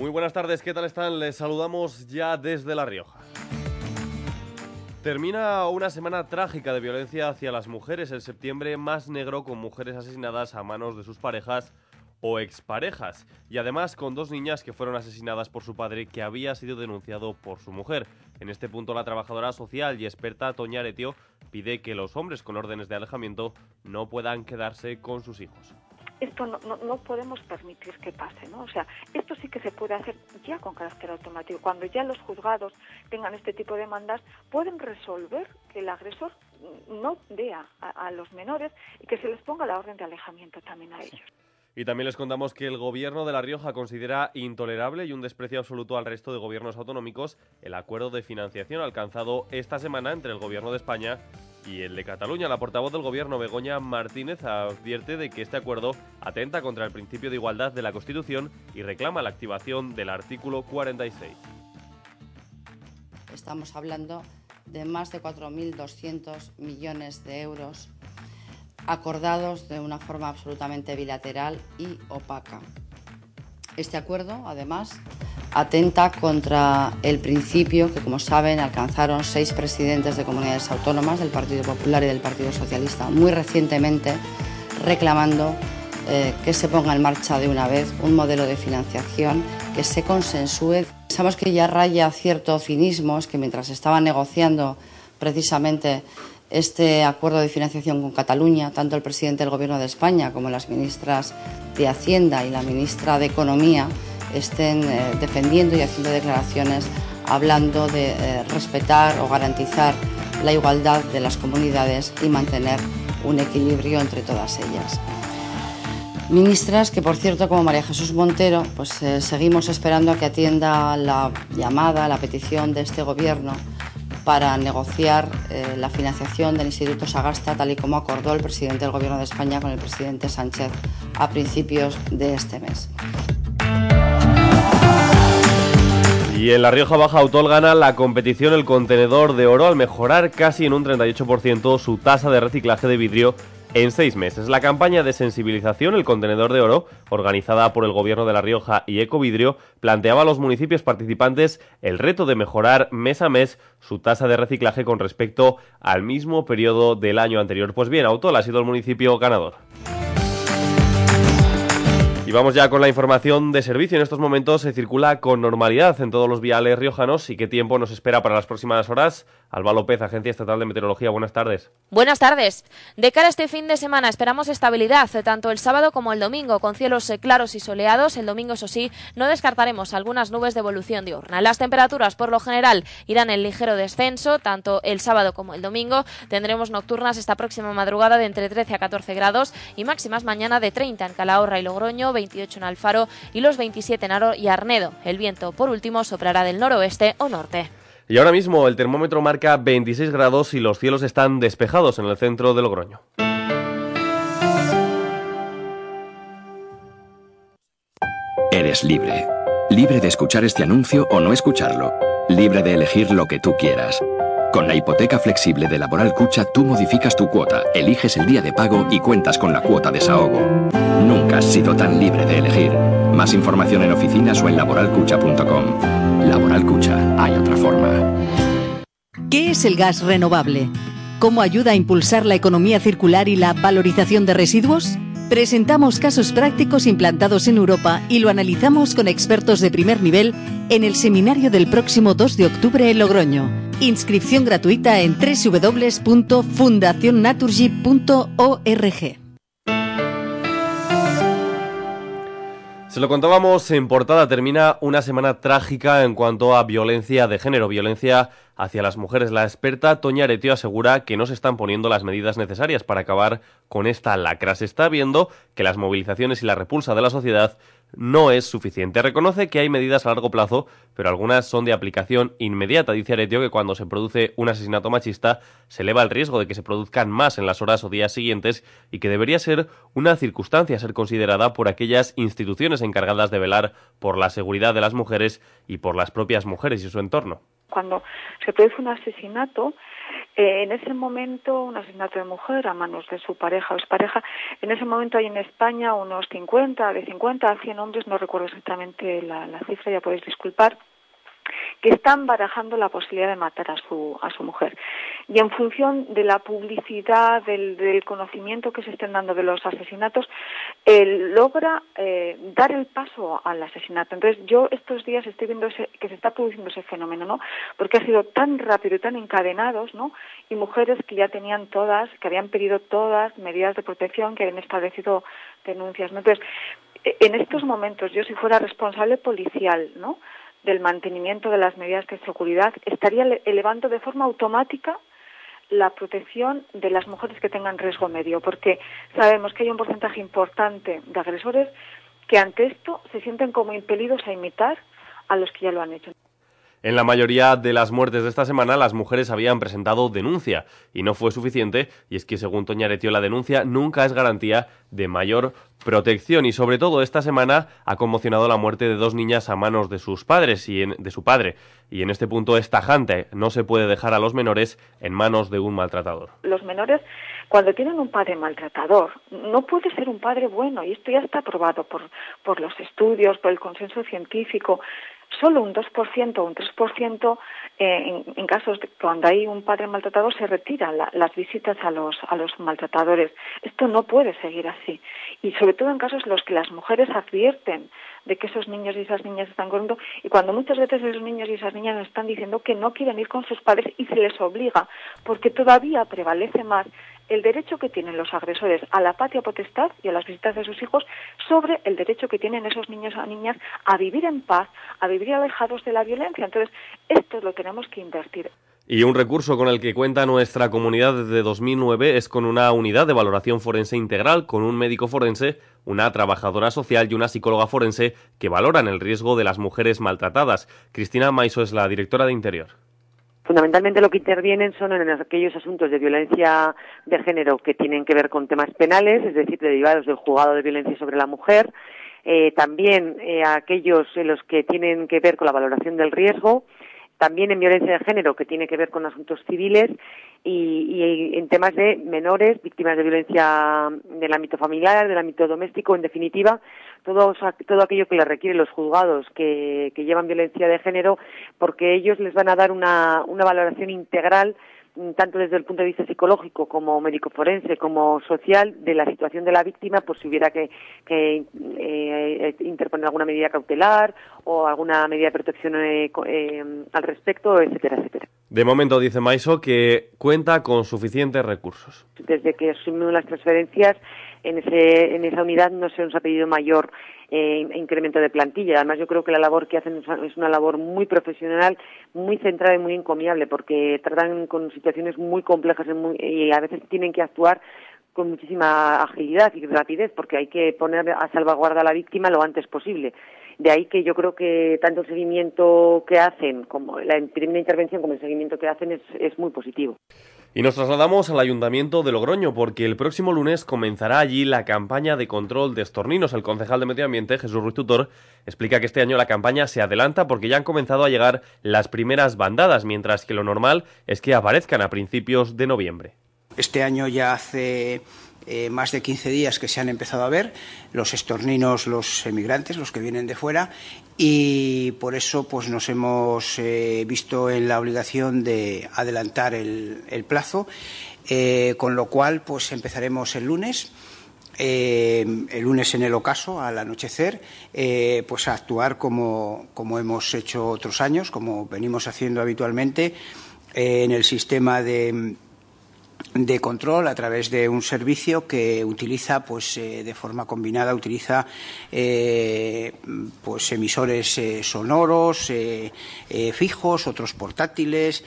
Muy buenas tardes, ¿qué tal están? Les saludamos ya desde La Rioja. Termina una semana trágica de violencia hacia las mujeres, el septiembre más negro con mujeres asesinadas a manos de sus parejas o exparejas, y además con dos niñas que fueron asesinadas por su padre que había sido denunciado por su mujer. En este punto la trabajadora social y experta Toña Aretio pide que los hombres con órdenes de alejamiento no puedan quedarse con sus hijos esto no, no, podemos permitir que pase, ¿no? O sea, esto sí que se puede hacer ya con carácter automático. Cuando ya los juzgados tengan este tipo de demandas, pueden resolver que el agresor no vea a los menores y que se les ponga la orden de alejamiento también a ellos. Y también les contamos que el gobierno de La Rioja considera intolerable y un desprecio absoluto al resto de gobiernos autonómicos el acuerdo de financiación alcanzado esta semana entre el gobierno de España y el de Cataluña. La portavoz del gobierno, Begoña Martínez, advierte de que este acuerdo atenta contra el principio de igualdad de la Constitución y reclama la activación del artículo 46. Estamos hablando de más de 4.200 millones de euros acordados de una forma absolutamente bilateral y opaca. Este acuerdo, además, atenta contra el principio que, como saben, alcanzaron seis presidentes de comunidades autónomas del Partido Popular y del Partido Socialista muy recientemente, reclamando eh, que se ponga en marcha de una vez un modelo de financiación que se consensúe. Pensamos que ya raya cierto cinismo, es que mientras estaban negociando precisamente este acuerdo de financiación con Cataluña, tanto el presidente del Gobierno de España como las ministras de Hacienda y la ministra de Economía estén eh, defendiendo y haciendo declaraciones hablando de eh, respetar o garantizar la igualdad de las comunidades y mantener un equilibrio entre todas ellas. Ministras que, por cierto, como María Jesús Montero, pues eh, seguimos esperando a que atienda la llamada, la petición de este Gobierno para negociar eh, la financiación del Instituto Sagasta, tal y como acordó el presidente del Gobierno de España con el presidente Sánchez a principios de este mes. Y en La Rioja Baja Autol gana la competición el contenedor de oro al mejorar casi en un 38% su tasa de reciclaje de vidrio en seis meses. La campaña de sensibilización El Contenedor de Oro, organizada por el Gobierno de La Rioja y Ecovidrio, planteaba a los municipios participantes el reto de mejorar mes a mes su tasa de reciclaje con respecto al mismo periodo del año anterior. Pues bien, Autol ha sido el municipio ganador. Y vamos ya con la información de servicio. En estos momentos se circula con normalidad en todos los viales riojanos y qué tiempo nos espera para las próximas horas. Alba López, Agencia Estatal de Meteorología, buenas tardes. Buenas tardes. De cara a este fin de semana esperamos estabilidad tanto el sábado como el domingo, con cielos claros y soleados. El domingo, eso sí, no descartaremos algunas nubes de evolución diurna. Las temperaturas, por lo general, irán en ligero descenso, tanto el sábado como el domingo. Tendremos nocturnas esta próxima madrugada de entre 13 a 14 grados y máximas mañana de 30 en Calahorra y Logroño, 28 en Alfaro y los 27 en Aro y Arnedo. El viento, por último, soplará del noroeste o norte. Y ahora mismo el termómetro marca 26 grados y los cielos están despejados en el centro de Logroño. Eres libre. Libre de escuchar este anuncio o no escucharlo. Libre de elegir lo que tú quieras. Con la hipoteca flexible de Laboral Cucha tú modificas tu cuota, eliges el día de pago y cuentas con la cuota desahogo. Nunca has sido tan libre de elegir. Más información en oficinas o en laboralcucha.com. Laboral Cucha, hay otra forma. ¿Qué es el gas renovable? ¿Cómo ayuda a impulsar la economía circular y la valorización de residuos? Presentamos casos prácticos implantados en Europa y lo analizamos con expertos de primer nivel en el seminario del próximo 2 de octubre en Logroño. Inscripción gratuita en www.fundacionnaturgy.org. Se lo contábamos en portada, termina una semana trágica en cuanto a violencia de género, violencia hacia las mujeres. La experta Toña Aretio asegura que no se están poniendo las medidas necesarias para acabar con esta lacra. Se está viendo que las movilizaciones y la repulsa de la sociedad no es suficiente. Reconoce que hay medidas a largo plazo, pero algunas son de aplicación inmediata. Dice Aretio que cuando se produce un asesinato machista se eleva el riesgo de que se produzcan más en las horas o días siguientes y que debería ser una circunstancia a ser considerada por aquellas instituciones encargadas de velar por la seguridad de las mujeres y por las propias mujeres y su entorno. Cuando se produce un asesinato, Eh, en ese momento, un asesinato de mujer a manos de su pareja o expareja, en ese momento hay en España unos 50, de 50 a 100 hombres, no recuerdo exactamente la, la cifra, ya podéis disculpar, que están barajando la posibilidad de matar a su, a su mujer. Y en función de la publicidad, del, conocimiento que se estén dando de los asesinatos, logra eh, dar el paso al asesinato. Entonces, yo estos días estoy viendo ese, que se está produciendo ese fenómeno, ¿no? Porque ha sido tan rápido y tan encadenados, ¿no? Y mujeres que ya tenían todas, que habían pedido todas medidas de protección, que habían establecido denuncias, ¿no? Entonces, en estos momentos, yo si fuera responsable policial, ¿no? Del mantenimiento de las medidas de seguridad estaría elevando de forma automática la protección de las mujeres que tengan riesgo medio, porque sabemos que hay un porcentaje importante de agresores que ante esto se sienten como impelidos a imitar a los que ya lo han hecho. En la mayoría de las muertes de esta semana, las mujeres habían presentado denuncia y no fue suficiente, y es que según Toña Aretio, la denuncia nunca es garantía de mayor protección y sobre todo esta semana ha conmocionado la muerte de dos niñas a manos de sus padres y de su padre y en este punto es tajante, no se puede dejar a los menores en manos de un maltratador. Los menores cuando tienen un padre maltratador, no puede ser un padre bueno, y esto ya está aprobado por, por los estudios, por el consenso científico solo un 2% o un 3% en, casos de cuando hay un padre maltratado se retiran las visitas a los, a los maltratadores. Esto no puede seguir así. Y sobre todo en casos en los que las mujeres advierten de que esos niños y esas niñas están corriendo y cuando muchas veces esos niños y esas niñas están diciendo que no quieren ir con sus padres y se les obliga porque todavía prevalece más el derecho que tienen los agresores a la patria potestad y a las visitas de sus hijos sobre el derecho que tienen esos niños o niñas a vivir en paz, a vivir alejados de la violencia. Entonces, esto lo tenemos que invertir. Y un recurso con el que cuenta nuestra comunidad desde 2009 es con una unidad de valoración forense integral, con un médico forense, una trabajadora social y una psicóloga forense que valoran el riesgo de las mujeres maltratadas. Cristina Maiso es la directora de Interior. Fundamentalmente lo que intervienen son en aquellos asuntos de violencia de género que tienen que ver con temas penales, es decir, derivados del juzgado de violencia sobre la mujer, eh, también eh, aquellos en los que tienen que ver con la valoración del riesgo, también en violencia de género, que tiene que ver con asuntos civiles, y, en temas de menores, víctimas de violencia del ámbito familiar, del ámbito doméstico, en definitiva, todo, todo aquello que les requieren los juzgados que, que llevan violencia de género, porque ellos les van a dar una, una valoración integral tanto desde el punto de vista psicológico como médico forense como social de la situación de la víctima por si hubiera que, que eh, interponer alguna medida cautelar o alguna medida de protección eh, eh, al respecto, etcétera, etcétera. De momento dice Maiso que cuenta con suficientes recursos. Desde que asumimos las transferencias en, ese, en esa unidad no se nos ha pedido mayor eh, incremento de plantilla. Además, yo creo que la labor que hacen es una labor muy profesional, muy centrada y muy encomiable, porque tratan con situaciones muy complejas y a veces tienen que actuar con muchísima agilidad y rapidez, porque hay que poner a salvaguarda a la víctima lo antes posible. De ahí que yo creo que tanto el seguimiento que hacen, como la primera intervención como el seguimiento que hacen es, es muy positivo. Y nos trasladamos al Ayuntamiento de Logroño porque el próximo lunes comenzará allí la campaña de control de estorninos. El concejal de Medio Ambiente, Jesús Ruiz Tutor, explica que este año la campaña se adelanta porque ya han comenzado a llegar las primeras bandadas, mientras que lo normal es que aparezcan a principios de noviembre. Este año ya hace eh, más de 15 días que se han empezado a ver los estorninos, los emigrantes, los que vienen de fuera, y por eso pues nos hemos eh, visto en la obligación de adelantar el, plazo, eh, con lo cual pues empezaremos el lunes. El lunes en el ocaso, al anochecer, pues a actuar como, como, hemos hecho otros años, como venimos haciendo habitualmente, en el sistema de, de control a través de un servicio que utiliza pues eh, de forma combinada utiliza eh, pues emisores eh, sonoros fijos otros portátiles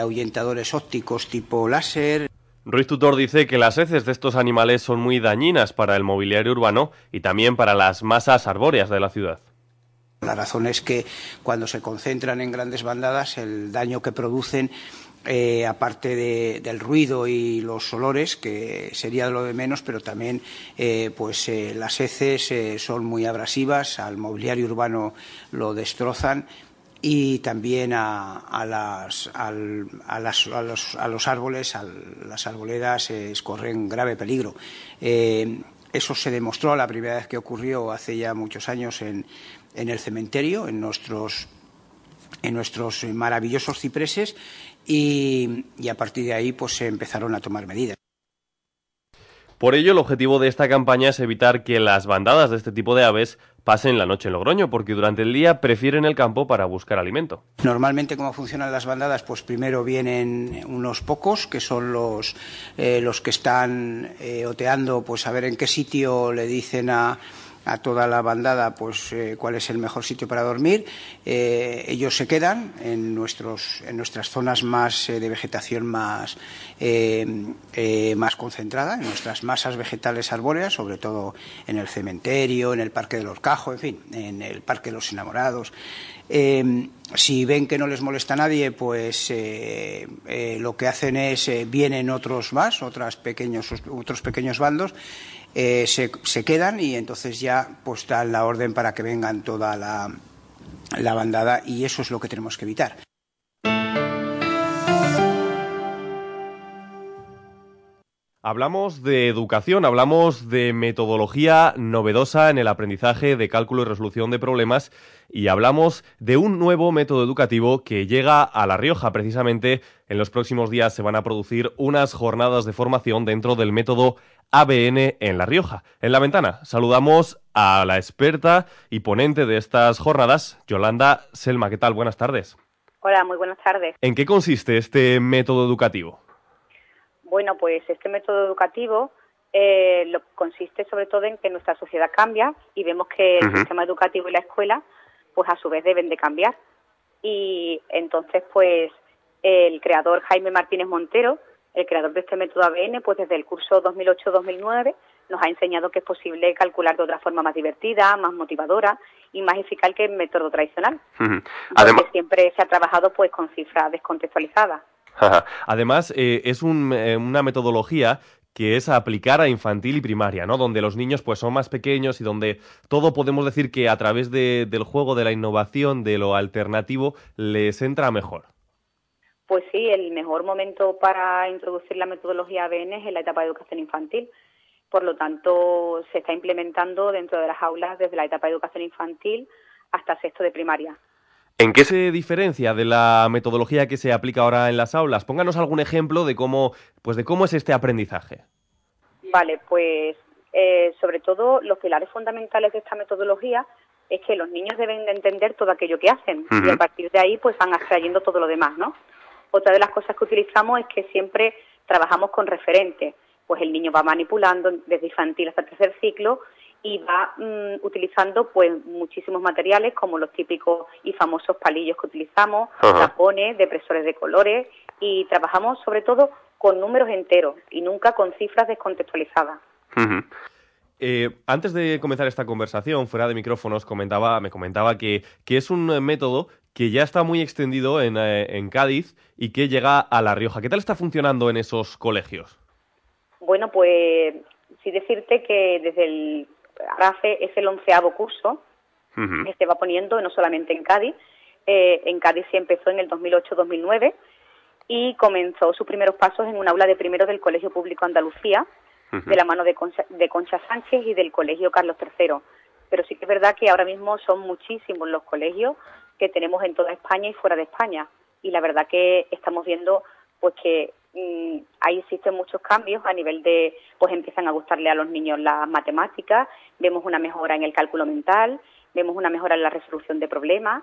ahuyentadores ópticos tipo láser Ruiz Tutor dice que las heces de estos animales son muy dañinas para el mobiliario urbano y también para las masas arbóreas de la ciudad. La razón es que cuando se concentran en grandes bandadas el daño que producen eh, aparte de, del ruido y los olores, que sería lo de menos, pero también eh, pues eh, las heces son muy abrasivas, al mobiliario urbano lo destrozan y también a, las, a, las, los, los, árboles, a las arboledas, corren grave peligro. Eso se demostró la primera vez que ocurrió hace ya muchos años en, en el cementerio, en nuestros, en nuestros maravillosos cipreses, y, y, a partir de ahí pues se empezaron a tomar medidas. Por ello, el objetivo de esta campaña es evitar que las bandadas de este tipo de aves pasen la noche en Logroño, porque durante el día prefieren el campo para buscar alimento. Normalmente, ¿cómo funcionan las bandadas? Pues primero vienen unos pocos, que son los, eh, los que están eh, oteando, pues a ver en qué sitio le dicen a a toda la bandada pues eh, cuál es el mejor sitio para dormir. Eh, ellos se quedan en, nuestros, en nuestras zonas más eh, de vegetación más, más concentrada, en nuestras masas vegetales arbóreas, sobre todo en el cementerio, en el Parque del Orcajo, en fin, en el Parque de los Enamorados. Si ven que no les molesta a nadie, pues lo que hacen es vienen otros más, otras pequeños, otros pequeños bandos eh, se, se, quedan y entonces ya pues dan la orden para que vengan toda la, la bandada y eso es lo que tenemos que evitar. Hablamos de educación, hablamos de metodología novedosa en el aprendizaje de cálculo y resolución de problemas y hablamos de un nuevo método educativo que llega a La Rioja. Precisamente en los próximos días se van a producir unas jornadas de formación dentro del método ABN en La Rioja. En la ventana saludamos a la experta y ponente de estas jornadas, Yolanda Selma. ¿Qué tal? Buenas tardes. Hola, muy buenas tardes. ¿En qué consiste este método educativo? Bueno, pues este método educativo eh, lo, consiste sobre todo en que nuestra sociedad cambia y vemos que el sistema educativo y la escuela, pues a su vez deben de cambiar. Y entonces, pues el creador Jaime Martínez Montero el creador de este método ABN, pues desde el curso 2008-2009 nos ha enseñado que es posible calcular de otra forma más divertida, más motivadora y más eficaz que el método tradicional. Además, siempre se ha trabajado pues con cifras descontextualizadas. Además, eh, es eh, una metodología que es aplicar a infantil y primaria, ¿no? Donde los niños pues son más pequeños y donde todo podemos decir que a través del juego, de la innovación, de lo alternativo, les entra mejor. Pues sí, el mejor momento para introducir la metodología ABN es en la etapa de educación infantil. Por lo tanto, se está implementando dentro de las aulas desde la etapa de educación infantil hasta sexto de primaria. ¿En qué se diferencia de la metodología que se aplica ahora en las aulas? Pónganos algún ejemplo de cómo, pues de cómo es este aprendizaje. Vale, pues eh, sobre todo los pilares fundamentales de esta metodología es que los niños deben de entender todo aquello que hacen y a partir de ahí pues van extrayendo todo lo demás, ¿no? Otra de las cosas que utilizamos es que siempre trabajamos con referentes. Pues el niño va manipulando desde infantil hasta el tercer ciclo y va mm, utilizando pues muchísimos materiales como los típicos y famosos palillos que utilizamos, tapones, depresores de colores y trabajamos sobre todo con números enteros y nunca con cifras descontextualizadas. Eh, antes de comenzar esta conversación, fuera de micrófonos, comentaba, me comentaba que, que es un método que ya está muy extendido en, eh, en, Cádiz y que llega a La Rioja. ¿Qué tal está funcionando en esos colegios? Bueno, pues sí decirte que desde el RAFE es el onceavo curso que se va poniendo, no solamente en Cádiz. Eh, en Cádiz se empezó en el 2008-2009 y comenzó sus primeros pasos en un aula de primero del Colegio Público Andalucía, de la mano de Concha, de Concha Sánchez y del Colegio Carlos III. Pero sí que es verdad que ahora mismo son muchísimos los colegios que tenemos en toda España y fuera de España. Y la verdad que estamos viendo pues que ahí existen muchos cambios a nivel de, pues empiezan a gustarle a los niños las matemáticas, vemos una mejora en el cálculo mental, vemos una mejora en la resolución de problemas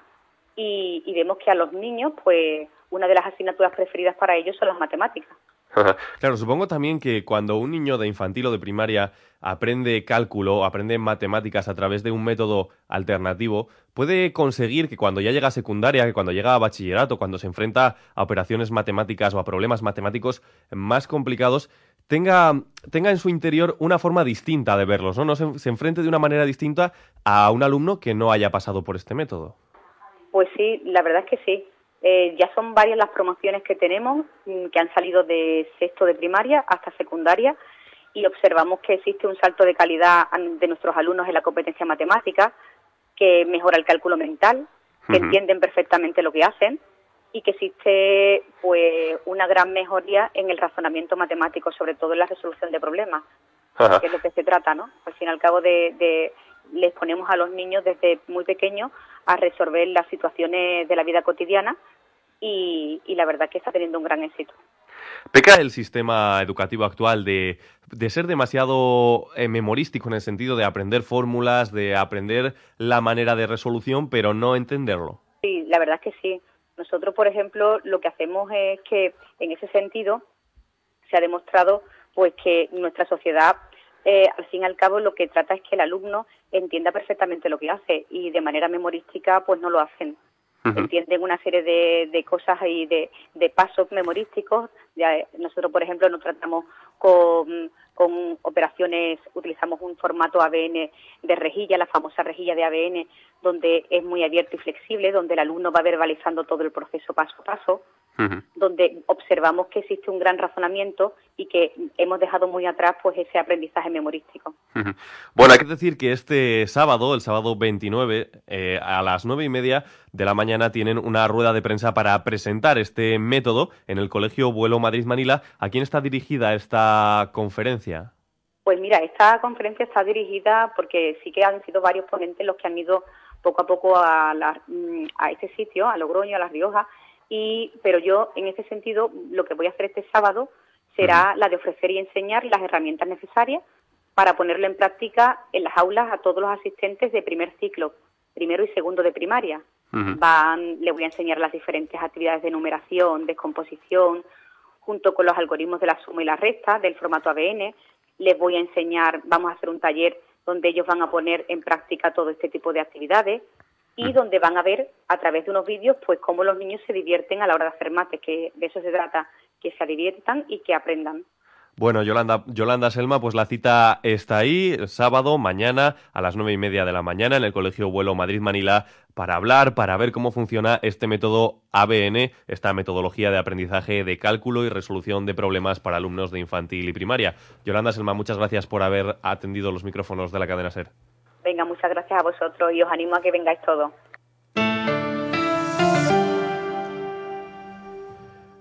y, y vemos que a los niños, pues una de las asignaturas preferidas para ellos son las matemáticas. claro, supongo también que cuando un niño de infantil o de primaria aprende cálculo, aprende matemáticas a través de un método alternativo, puede conseguir que cuando ya llega a secundaria, que cuando llega a bachillerato, cuando se enfrenta a operaciones matemáticas o a problemas matemáticos más complicados, tenga, tenga en su interior una forma distinta de verlos, ¿no? no se, enfrente de una manera distinta a un alumno que no haya pasado por este método. Pues sí, la verdad es que sí. Eh, ya son varias las promociones que tenemos mm, que han salido de sexto de primaria hasta secundaria y observamos que existe un salto de calidad de nuestros alumnos en la competencia matemática, que mejora el cálculo mental, que entienden perfectamente lo que hacen y que existe pues una gran mejoría en el razonamiento matemático, sobre todo en la resolución de problemas, que es lo que se trata, ¿no? Al fin y al cabo de, les ponemos a los niños desde muy pequeños a resolver las situaciones de la vida cotidiana y, y la verdad que está teniendo un gran éxito. ¿Peca el sistema educativo actual de, de ser demasiado eh, memorístico en el sentido de aprender fórmulas, de aprender la manera de resolución, pero no entenderlo? Sí, la verdad es que sí. Nosotros, por ejemplo, lo que hacemos es que, en ese sentido, se ha demostrado pues que nuestra sociedad, eh, al fin y al cabo, lo que trata es que el alumno entienda perfectamente lo que hace y de manera memorística, pues no lo hacen. Entienden una serie de, de cosas y de, de pasos memorísticos. Ya, nosotros, por ejemplo, nos tratamos con con operaciones, utilizamos un formato ABN de rejilla, la famosa rejilla de ABN, donde es muy abierto y flexible, donde el alumno va verbalizando todo el proceso paso a paso, donde observamos que existe un gran razonamiento y que hemos dejado muy atrás pues ese aprendizaje memorístico. Bueno, hay que decir que este sábado, el sábado 29, eh, a las nueve y media de la mañana tienen una rueda de prensa para presentar este método en el Colegio Vuelo Madrid-Manila. ¿A quién está dirigida esta conferencia? Pues mira, esta conferencia está dirigida porque sí que han sido varios ponentes los que han ido poco a poco a, mm, a este sitio, a Logroño, a La Rioja, y, pero yo en ese sentido lo que voy a hacer este sábado será la de ofrecer y enseñar las herramientas necesarias para ponerlo en práctica en las aulas a todos los asistentes de primer ciclo, primero y segundo de primaria. Van, le voy a enseñar las diferentes actividades de numeración, descomposición, junto con los algoritmos de la suma y la resta del formato ABN. Les voy a enseñar, vamos a hacer un taller donde ellos van a poner en práctica todo este tipo de actividades y donde van a ver a través de unos vídeos pues cómo los niños se divierten a la hora de hacer mate, que de eso se trata, que se diviertan y que aprendan. Bueno, Yolanda, Yolanda Selma, pues la cita está ahí, sábado, mañana, a las nueve y media de la mañana, en el Colegio Vuelo Madrid-Manila, para hablar, para ver cómo funciona este método ABN, esta metodología de aprendizaje de cálculo y resolución de problemas para alumnos de infantil y primaria. Yolanda Selma, muchas gracias por haber atendido los micrófonos de la cadena SER. Venga, muchas gracias a vosotros y os animo a que vengáis todos.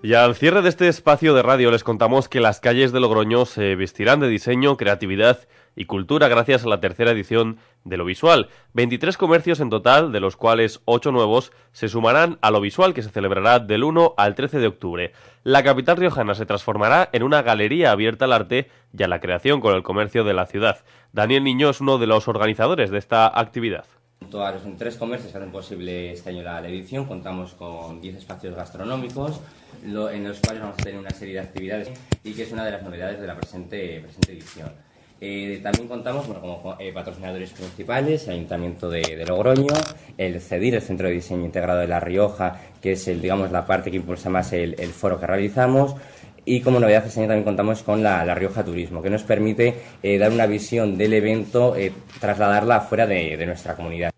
Y al cierre de este espacio de radio les contamos que las calles de Logroño se vestirán de diseño, creatividad y cultura gracias a la tercera edición de lo visual. 23 comercios en total, de los cuales 8 nuevos, se sumarán a lo visual que se celebrará del 1 al 13 de octubre. La capital riojana se transformará en una galería abierta al arte y a la creación con el comercio de la ciudad. Daniel Niño es uno de los organizadores de esta actividad. Junto a los tres comercios que hacen posible este año la edición, contamos con 10 espacios gastronómicos, en los cuales vamos a tener una serie de actividades y que es una de las novedades de la presente, presente edición. Eh, también contamos bueno, como eh, patrocinadores principales, el Ayuntamiento de, Logroño, el CEDIR, el Centro de Diseño Integrado de La Rioja, que es el, digamos, la parte que impulsa más el, foro que realizamos, y como novedad este año también contamos con la, Rioja Turismo, que nos permite eh, dar una visión del evento, trasladarla fuera de, de nuestra comunidad.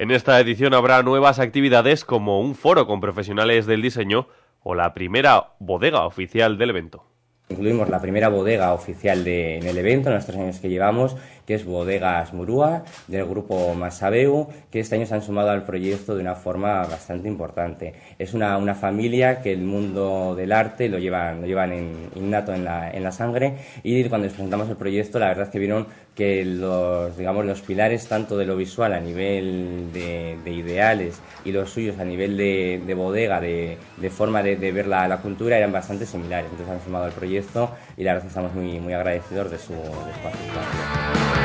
En esta edición habrá nuevas actividades como un foro con profesionales del diseño o la primera bodega oficial del evento. Incluimos la primera bodega oficial en el evento, en los tres años que llevamos, que es Bodegas Murúa, del grupo Masabeu, que este año se han sumado al proyecto de una forma bastante importante. Es una, una familia que el mundo del arte lo llevan, lo llevan en, innato en la, en la sangre y cuando les presentamos el proyecto, la verdad es que vieron que los, digamos, los pilares tanto de lo visual a nivel de, ideales y los suyos a nivel de, de bodega, de, forma de, ver la, la, cultura, eran bastante similares. Entonces han sumado al proyecto y la verdad estamos muy, muy agradecidos de su participación.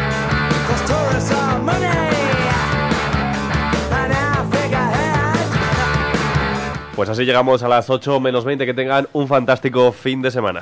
Pues así llegamos a las 8 menos 20. Que tengan un fantástico fin de semana.